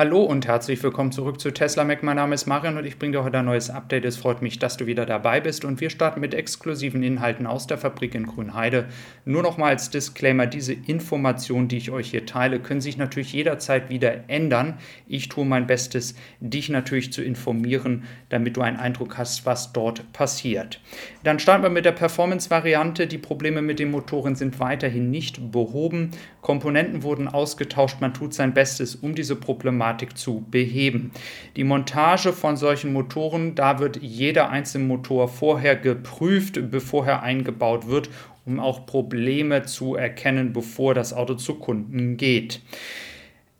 Hallo und herzlich willkommen zurück zu Tesla Mac. Mein Name ist Marian und ich bringe dir heute ein neues Update. Es freut mich, dass du wieder dabei bist und wir starten mit exklusiven Inhalten aus der Fabrik in Grünheide. Nur noch mal als Disclaimer, diese Informationen, die ich euch hier teile, können sich natürlich jederzeit wieder ändern. Ich tue mein Bestes, dich natürlich zu informieren, damit du einen Eindruck hast, was dort passiert. Dann starten wir mit der Performance-Variante. Die Probleme mit den Motoren sind weiterhin nicht behoben. Komponenten wurden ausgetauscht. Man tut sein Bestes, um diese Probleme Problematik zu beheben. Die Montage von solchen Motoren, da wird jeder einzelne Motor vorher geprüft, bevor er eingebaut wird, um auch Probleme zu erkennen, bevor das Auto zu Kunden geht.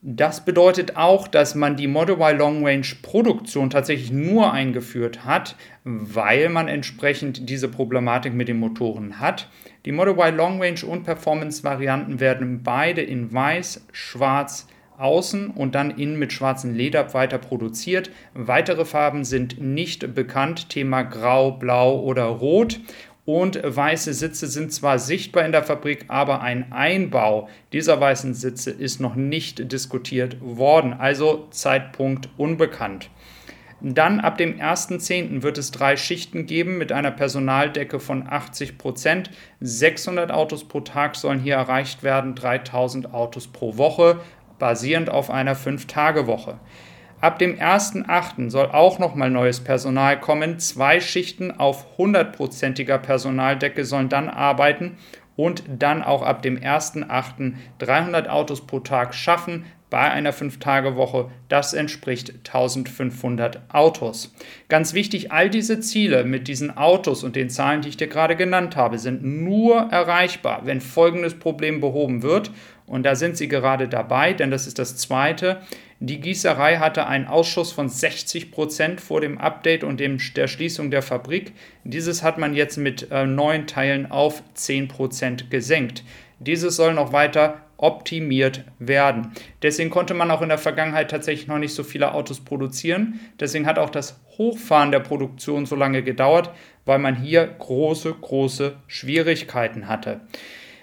Das bedeutet auch, dass man die Model Y Long Range Produktion tatsächlich nur eingeführt hat, weil man entsprechend diese Problematik mit den Motoren hat. Die Model Y Long Range und Performance Varianten werden beide in weiß, schwarz, außen und dann innen mit schwarzem Leder weiter produziert. Weitere Farben sind nicht bekannt, Thema Grau, Blau oder Rot. Und weiße Sitze sind zwar sichtbar in der Fabrik, aber ein Einbau dieser weißen Sitze ist noch nicht diskutiert worden. Also Zeitpunkt unbekannt. Dann ab dem 1.10. wird es drei Schichten geben mit einer Personaldecke von 80 Prozent. 600 Autos pro Tag sollen hier erreicht werden, 3000 Autos pro Woche basierend auf einer 5-Tage-Woche. Ab dem 1.8. soll auch nochmal neues Personal kommen. Zwei Schichten auf 100%iger Personaldecke sollen dann arbeiten und dann auch ab dem 1.8. 300 Autos pro Tag schaffen bei einer 5-Tage-Woche. Das entspricht 1500 Autos. Ganz wichtig, all diese Ziele mit diesen Autos und den Zahlen, die ich dir gerade genannt habe, sind nur erreichbar, wenn folgendes Problem behoben wird. Und da sind sie gerade dabei, denn das ist das zweite. Die Gießerei hatte einen Ausschuss von 60 Prozent vor dem Update und dem, der Schließung der Fabrik. Dieses hat man jetzt mit äh, neun Teilen auf 10 Prozent gesenkt. Dieses soll noch weiter optimiert werden. Deswegen konnte man auch in der Vergangenheit tatsächlich noch nicht so viele Autos produzieren. Deswegen hat auch das Hochfahren der Produktion so lange gedauert, weil man hier große, große Schwierigkeiten hatte.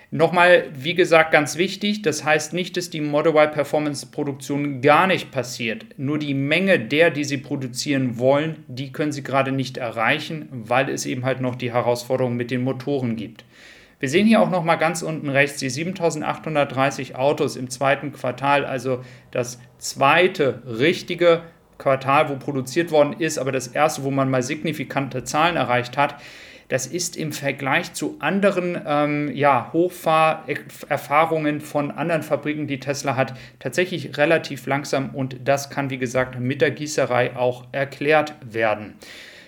Nochmal, wie gesagt, ganz wichtig, das heißt nicht, dass die Model Y Performance Produktion gar nicht passiert. Nur die Menge der, die sie produzieren wollen, die können sie gerade nicht erreichen, weil es eben halt noch die Herausforderung mit den Motoren gibt. Wir sehen hier auch noch mal ganz unten rechts die 7830 Autos im zweiten Quartal, also das zweite richtige Quartal, wo produziert worden ist, aber das erste, wo man mal signifikante Zahlen erreicht hat. Das ist im Vergleich zu anderen ähm, ja, Hochfahrerfahrungen von anderen Fabriken, die Tesla hat, tatsächlich relativ langsam und das kann, wie gesagt, mit der Gießerei auch erklärt werden.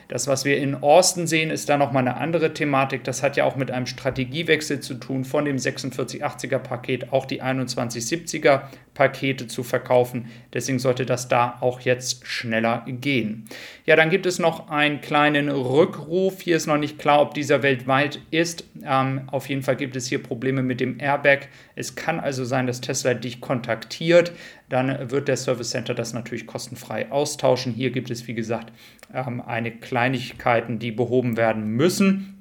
Das, was wir in Austin sehen, ist da nochmal eine andere Thematik. Das hat ja auch mit einem Strategiewechsel zu tun, von dem 4680er Paket auch die 2170er Pakete zu verkaufen. Deswegen sollte das da auch jetzt schneller gehen. Ja, dann gibt es noch einen kleinen Rückruf. Hier ist noch nicht klar, ob dieser weltweit ist. Ähm, auf jeden Fall gibt es hier Probleme mit dem Airbag. Es kann also sein, dass Tesla dich kontaktiert. Dann wird der Service Center das natürlich kostenfrei austauschen. Hier gibt es, wie gesagt, ähm, eine Kleinigkeiten, die behoben werden müssen.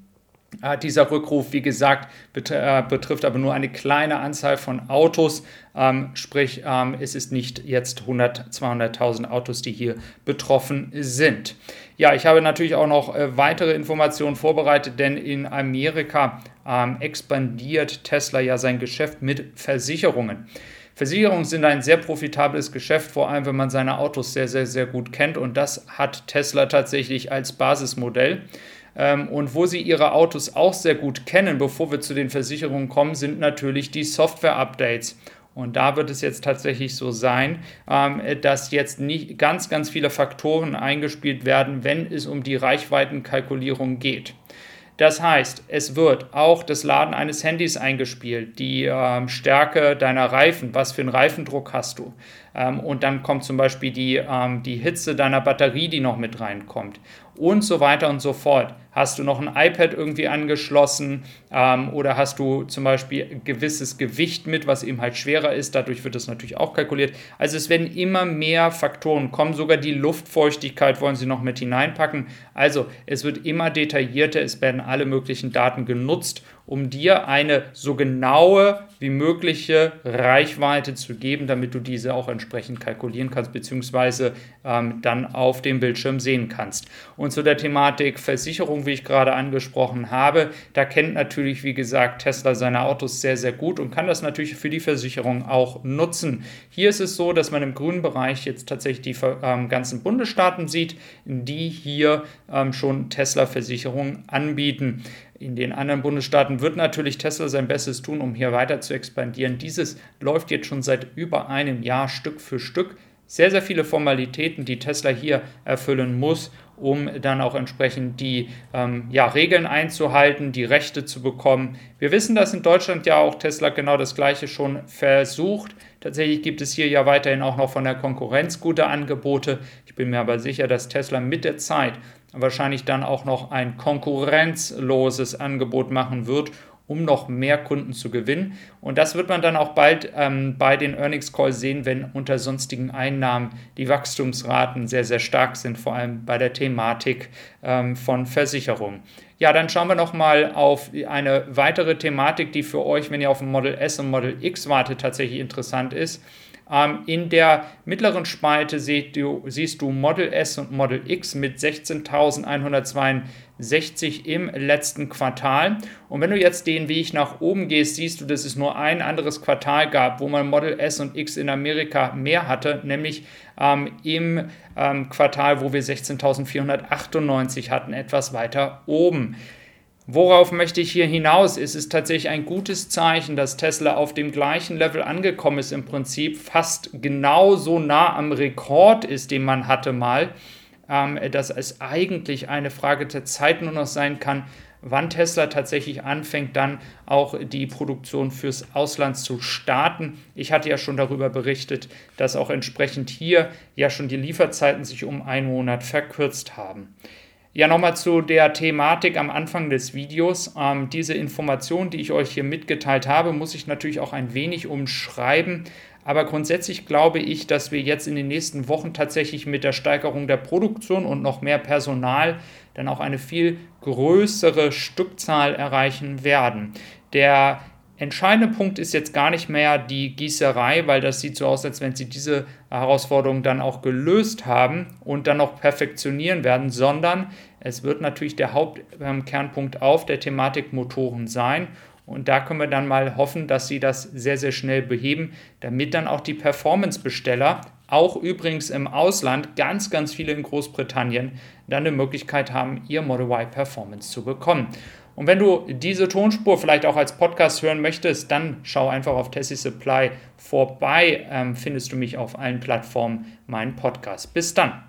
Dieser Rückruf, wie gesagt, äh, betrifft aber nur eine kleine Anzahl von Autos. Ähm, sprich, ähm, es ist nicht jetzt 100, 200.000 Autos, die hier betroffen sind. Ja, ich habe natürlich auch noch äh, weitere Informationen vorbereitet, denn in Amerika ähm, expandiert Tesla ja sein Geschäft mit Versicherungen. Versicherungen sind ein sehr profitables Geschäft, vor allem wenn man seine Autos sehr, sehr, sehr gut kennt. Und das hat Tesla tatsächlich als Basismodell. Ähm, und wo sie ihre Autos auch sehr gut kennen, bevor wir zu den Versicherungen kommen, sind natürlich die Software-Updates. Und da wird es jetzt tatsächlich so sein, ähm, dass jetzt nicht ganz, ganz viele Faktoren eingespielt werden, wenn es um die Reichweitenkalkulierung geht. Das heißt, es wird auch das Laden eines Handys eingespielt, die ähm, Stärke deiner Reifen, was für einen Reifendruck hast du. Ähm, und dann kommt zum Beispiel die, ähm, die Hitze deiner Batterie, die noch mit reinkommt. Und so weiter und so fort. Hast du noch ein iPad irgendwie angeschlossen ähm, oder hast du zum Beispiel gewisses Gewicht mit, was eben halt schwerer ist? Dadurch wird das natürlich auch kalkuliert. Also es werden immer mehr Faktoren kommen. Sogar die Luftfeuchtigkeit wollen sie noch mit hineinpacken. Also es wird immer detaillierter. Es werden alle möglichen Daten genutzt um dir eine so genaue wie mögliche Reichweite zu geben, damit du diese auch entsprechend kalkulieren kannst, beziehungsweise ähm, dann auf dem Bildschirm sehen kannst. Und zu der Thematik Versicherung, wie ich gerade angesprochen habe, da kennt natürlich, wie gesagt, Tesla seine Autos sehr, sehr gut und kann das natürlich für die Versicherung auch nutzen. Hier ist es so, dass man im grünen Bereich jetzt tatsächlich die ähm, ganzen Bundesstaaten sieht, die hier ähm, schon Tesla-Versicherungen anbieten. In den anderen Bundesstaaten wird natürlich Tesla sein Bestes tun, um hier weiter zu expandieren. Dieses läuft jetzt schon seit über einem Jahr Stück für Stück. Sehr, sehr viele Formalitäten, die Tesla hier erfüllen muss, um dann auch entsprechend die ähm, ja, Regeln einzuhalten, die Rechte zu bekommen. Wir wissen, dass in Deutschland ja auch Tesla genau das gleiche schon versucht. Tatsächlich gibt es hier ja weiterhin auch noch von der Konkurrenz gute Angebote. Ich bin mir aber sicher, dass Tesla mit der Zeit wahrscheinlich dann auch noch ein konkurrenzloses Angebot machen wird, um noch mehr Kunden zu gewinnen. Und das wird man dann auch bald ähm, bei den Earnings Calls sehen, wenn unter sonstigen Einnahmen die Wachstumsraten sehr, sehr stark sind, vor allem bei der Thematik ähm, von Versicherungen. Ja, dann schauen wir noch mal auf eine weitere Thematik, die für euch, wenn ihr auf ein Model S und Model X wartet, tatsächlich interessant ist. Ähm, in der mittleren Spalte du, siehst du Model S und Model X mit 16.162 im letzten Quartal. Und wenn du jetzt den Weg nach oben gehst, siehst du, dass es nur ein anderes Quartal gab, wo man Model S und X in Amerika mehr hatte, nämlich ähm, im ähm, Quartal, wo wir 16.498 hatten, etwas weiter oben. Worauf möchte ich hier hinaus? Es ist tatsächlich ein gutes Zeichen, dass Tesla auf dem gleichen Level angekommen ist, im Prinzip fast genauso nah am Rekord ist, den man hatte mal, ähm, dass es eigentlich eine Frage der Zeit nur noch sein kann, wann Tesla tatsächlich anfängt, dann auch die Produktion fürs Ausland zu starten. Ich hatte ja schon darüber berichtet, dass auch entsprechend hier ja schon die Lieferzeiten sich um einen Monat verkürzt haben. Ja, nochmal zu der Thematik am Anfang des Videos. Ähm, diese Information, die ich euch hier mitgeteilt habe, muss ich natürlich auch ein wenig umschreiben. Aber grundsätzlich glaube ich, dass wir jetzt in den nächsten Wochen tatsächlich mit der Steigerung der Produktion und noch mehr Personal dann auch eine viel größere Stückzahl erreichen werden. Der entscheidende Punkt ist jetzt gar nicht mehr die Gießerei, weil das sieht so aus, als wenn sie diese Herausforderung dann auch gelöst haben und dann noch perfektionieren werden, sondern es wird natürlich der Hauptkernpunkt auf der Thematik Motoren sein. Und da können wir dann mal hoffen, dass sie das sehr, sehr schnell beheben, damit dann auch die Performance-Besteller, auch übrigens im Ausland, ganz, ganz viele in Großbritannien, dann eine Möglichkeit haben, ihr Model Y Performance zu bekommen. Und wenn du diese Tonspur vielleicht auch als Podcast hören möchtest, dann schau einfach auf Tessie Supply vorbei. Ähm, findest du mich auf allen Plattformen, meinen Podcast. Bis dann.